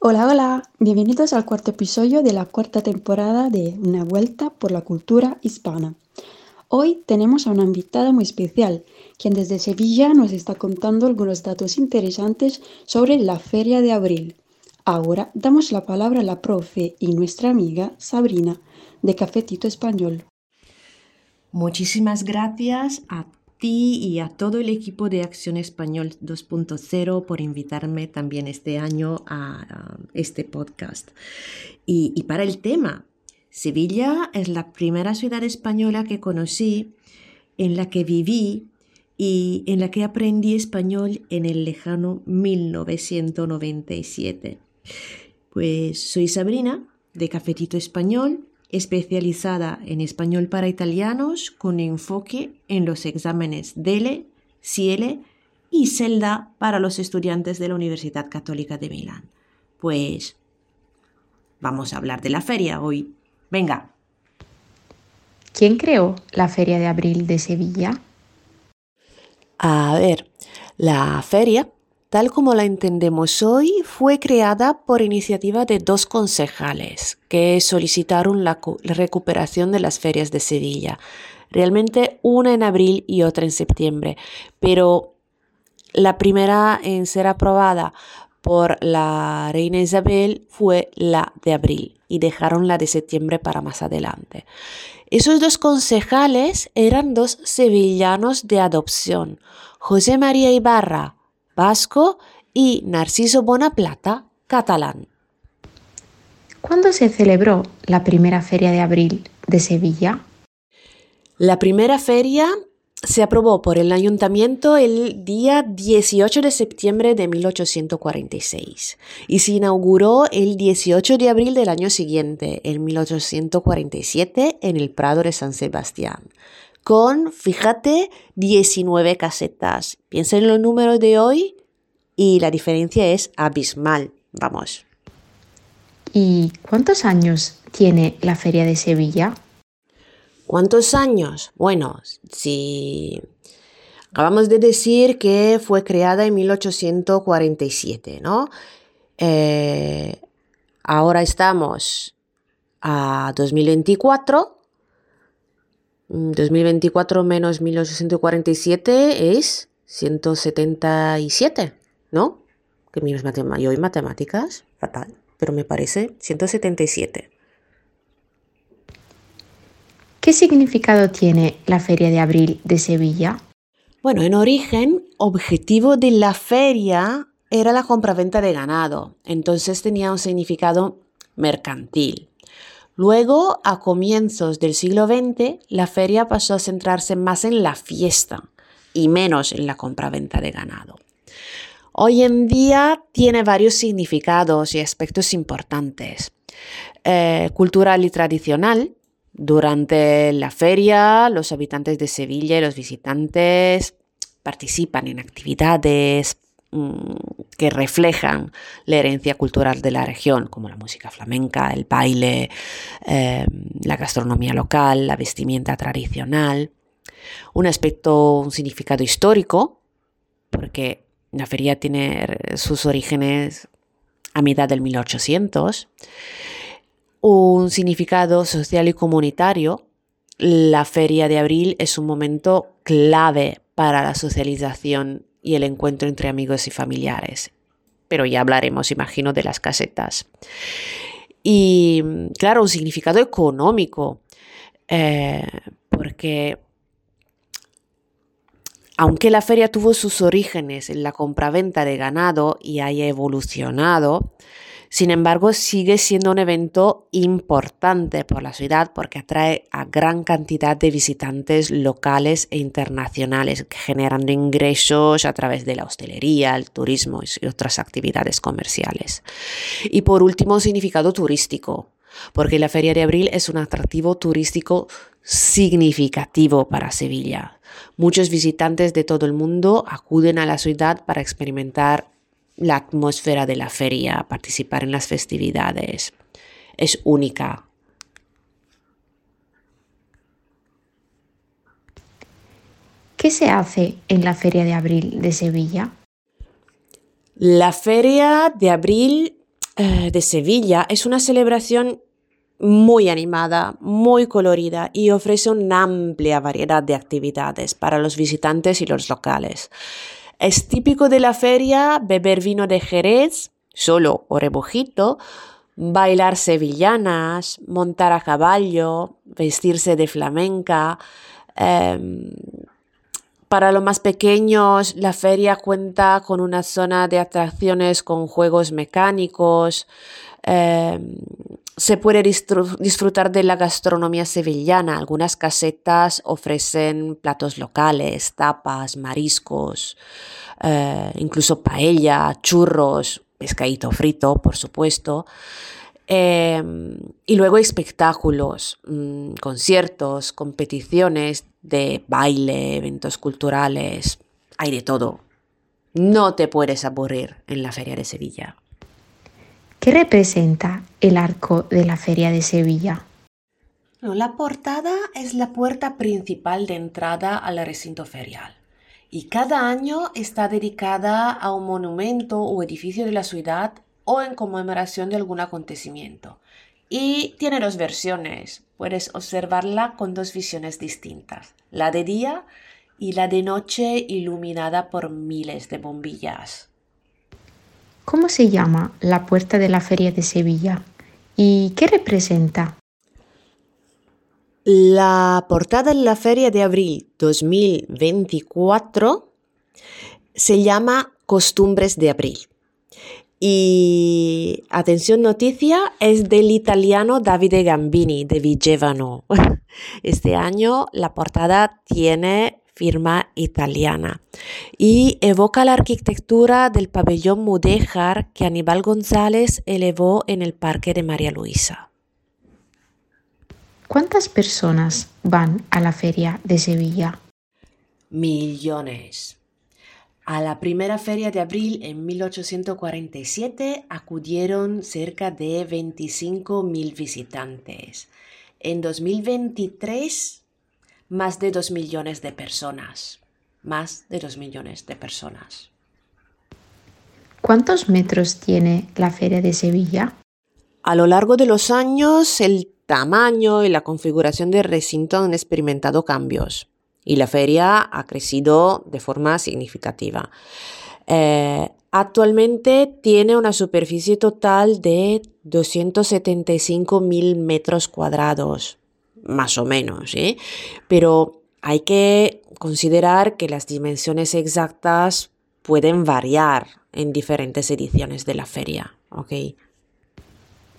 Hola, hola, bienvenidos al cuarto episodio de la cuarta temporada de Una vuelta por la cultura hispana. Hoy tenemos a una invitada muy especial, quien desde Sevilla nos está contando algunos datos interesantes sobre la Feria de Abril. Ahora damos la palabra a la profe y nuestra amiga Sabrina, de Cafetito Español. Muchísimas gracias a ti y a todo el equipo de Acción Español 2.0 por invitarme también este año a, este podcast. Y, para el tema, Sevilla es la primera ciudad española que conocí, en la que viví y en la que aprendí español en el lejano 1997. Pues soy Sabrina, de Cafetito Español, especializada en español para italianos con enfoque en los exámenes DELE, CIELE y CELDA para los estudiantes de la Universidad Católica de Milán. Pues vamos a hablar de la feria hoy. Venga. ¿Quién creó la Feria de Abril de Sevilla? A ver, la feria tal como la entendemos hoy, fue creada por iniciativa de dos concejales que solicitaron la, recuperación de las ferias de Sevilla. Realmente una en abril y otra en septiembre, pero la primera en ser aprobada por la reina Isabel fue la de abril y dejaron la de septiembre para más adelante. Esos dos concejales eran dos sevillanos de adopción, José María Ibarra, vasco y Narciso Bonaplata, catalán. ¿Cuándo se celebró la primera feria de abril de Sevilla? La primera feria se aprobó por el ayuntamiento el día 18 de septiembre de 1846 y se inauguró el 18 de abril del año siguiente, en 1847, en el Prado de San Sebastián con, fíjate, 19 casetas. Piensa en los números de hoy y la diferencia es abismal. Vamos. ¿Y cuántos años tiene la Feria de Sevilla? ¿Cuántos años? Bueno, si acabamos de decir que fue creada en 1847, ¿no? Eh, ahora estamos a 2024 2024 menos 1847 es 177, ¿no? Que mi yo y matemáticas, fatal, pero me parece 177. ¿Qué significado tiene la Feria de Abril de Sevilla? Bueno, en origen, objetivo de la feria era la compraventa de ganado, entonces tenía un significado mercantil. Luego, a comienzos del siglo XX, la feria pasó a centrarse más en la fiesta y menos en la compraventa de ganado. Hoy en día tiene varios significados y aspectos importantes. Eh, cultural y tradicional. Durante la feria, los habitantes de Sevilla y los visitantes participan en actividades, Mm, que reflejan la herencia cultural de la región, como la música flamenca, el baile, em, la gastronomía local, la vestimenta tradicional. Un aspecto, un significado histórico, porque la feria tiene sus orígenes a mitad del 1800. Un significado social y comunitario. La feria de abril es un momento clave para la socialización y el encuentro entre amigos y familiares. Pero ya hablaremos, imagino, de las casetas. Y claro, un significado económico, eh, porque aunque la feria tuvo sus orígenes en la compraventa de ganado y haya evolucionado, sin embargo, sigue siendo un evento importante por la ciudad porque atrae a gran cantidad de visitantes locales e internacionales que generan ingresos a través de la hostelería, el turismo y otras actividades comerciales. Y por último, significado turístico, porque la Feria de Abril es un atractivo turístico significativo para Sevilla. Muchos visitantes de todo el mundo acuden a la ciudad para experimentar la atmósfera de la feria, participar en las festividades. Es única. ¿Qué se hace en la Feria de Abril de Sevilla? La Feria de Abril eh, de Sevilla es una celebración muy animada, muy colorida y ofrece una amplia variedad de actividades para los visitantes y los locales. Es típico de la feria beber vino de Jerez, solo o rebujito, bailar sevillanas, montar a caballo, vestirse de flamenca. Em, para los más pequeños, la feria cuenta con una zona de atracciones con juegos mecánicos, em, se puede disfrutar de la gastronomía sevillana. Algunas casetas ofrecen platos locales, tapas, mariscos, eh, incluso paella, churros, pescadito frito, por supuesto. Em, y luego espectáculos, mm, conciertos, competiciones de baile, eventos culturales, hay de todo. No te puedes aburrir en la Feria de Sevilla. ¿Qué representa el arco de la Feria de Sevilla? la portada es la puerta principal de entrada al recinto ferial y cada año está dedicada a un monumento o edificio de la ciudad o en conmemoración de algún acontecimiento. Y tiene dos versiones. Puedes observarla con dos visiones distintas, la de día y la de noche iluminada por miles de bombillas. ¿Cómo se llama la puerta de la Feria de Sevilla? ¿Y qué representa? La portada de la Feria de Abril 2024 se llama Costumbres de Abril. Y atención noticia, es del italiano Davide Gambini de Vigevano. Este año la portada tiene firma italiana y evoca la arquitectura del pabellón mudéjar que Aníbal González elevó en el Parque de María Luisa. ¿Cuántas personas van a la feria de Sevilla? Millones. A la primera feria de abril en 1847 acudieron cerca de 25.000 visitantes. En 2023 más de dos millones de personas. Más de dos millones de personas. ¿Cuántos metros tiene la Feria de Sevilla? A lo largo de los años, el tamaño y la configuración del recinto han experimentado cambios y la feria ha crecido de forma significativa. Eh, actualmente tiene una superficie total de 275.000 metros cuadrados más o menos, ¿eh? pero hay que considerar que las dimensiones exactas pueden variar en diferentes ediciones de la feria.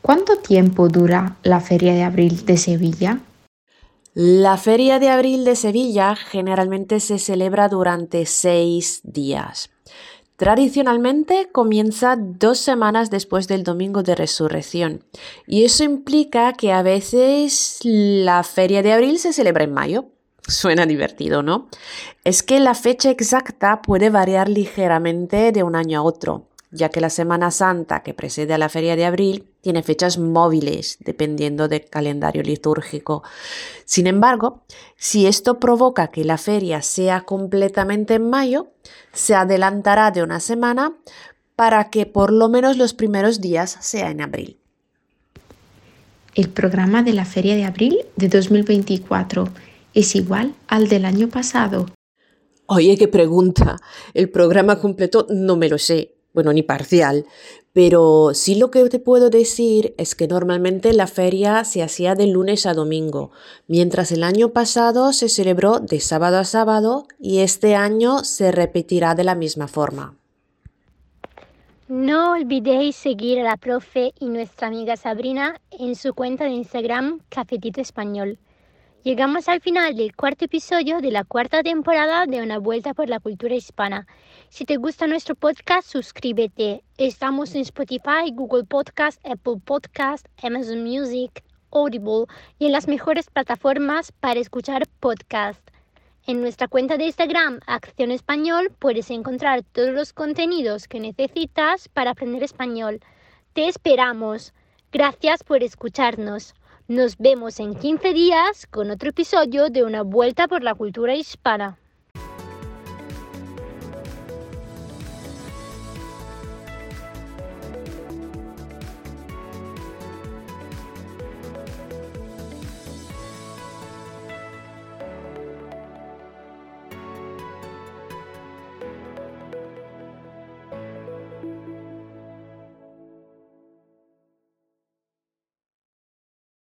¿Cuánto tiempo dura la Feria de Abril de Sevilla? La Feria de Abril de Sevilla generalmente se celebra durante seis días. Tradicionalmente comienza dos semanas después del Domingo de Resurrección y eso implica que a veces la feria de abril se celebra en mayo. Suena divertido, ¿no? Es que la fecha exacta puede variar ligeramente de un año a otro ya que la Semana Santa que precede a la Feria de Abril tiene fechas móviles dependiendo del calendario litúrgico. Sin embargo, si esto provoca que la feria sea completamente en mayo, se adelantará de una semana para que por lo menos los primeros días sea en abril. El programa de la Feria de Abril de 2024 es igual al del año pasado. Oye, qué pregunta. El programa completo no me lo sé bueno, ni parcial, pero sí lo que te puedo decir es que normalmente la feria se hacía de lunes a domingo, mientras el año pasado se celebró de sábado a sábado y este año se repetirá de la misma forma. No olvidéis seguir a la profe y nuestra amiga Sabrina en su cuenta de Instagram Cafetito Español. Llegamos al final del cuarto episodio de la cuarta temporada de Una Vuelta por la Cultura Hispana. Si te gusta nuestro podcast, suscríbete. Estamos en Spotify, Google Podcast, Apple Podcast, Amazon Music, Audible y en las mejores plataformas para escuchar podcast. En nuestra cuenta de Instagram, Acción Español, puedes encontrar todos los contenidos que necesitas para aprender español. Te esperamos. Gracias por escucharnos. Nos vemos en 15 días con otro episodio de Una Vuelta por la Cultura Hispana.